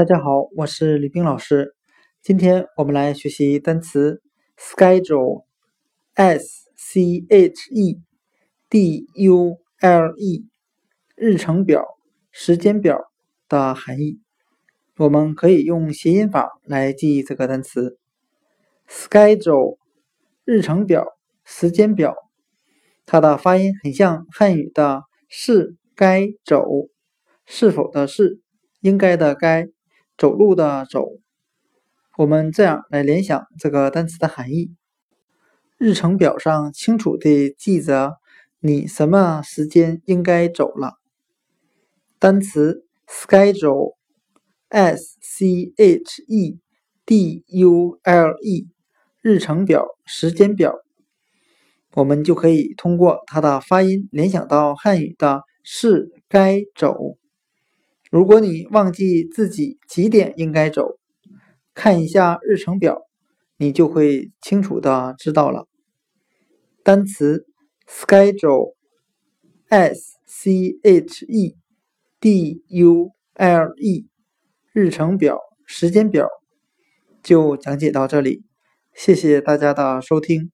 大家好，我是李冰老师。今天我们来学习单词 schedule，s c h e d u l e，日程表、时间表的含义。我们可以用谐音法来记忆这个单词 schedule，日程表、时间表。它的发音很像汉语的“是该走”，是否的“是”，应该的“该”。走路的走，我们这样来联想这个单词的含义：日程表上清楚地记着你什么时间应该走了。单词 schedule，s c h e d u l e，日程表、时间表，我们就可以通过它的发音联想到汉语的“是该走”。如果你忘记自己几点应该走，看一下日程表，你就会清楚的知道了。单词 schedule，s c h e d u l e，日程表、时间表，就讲解到这里。谢谢大家的收听。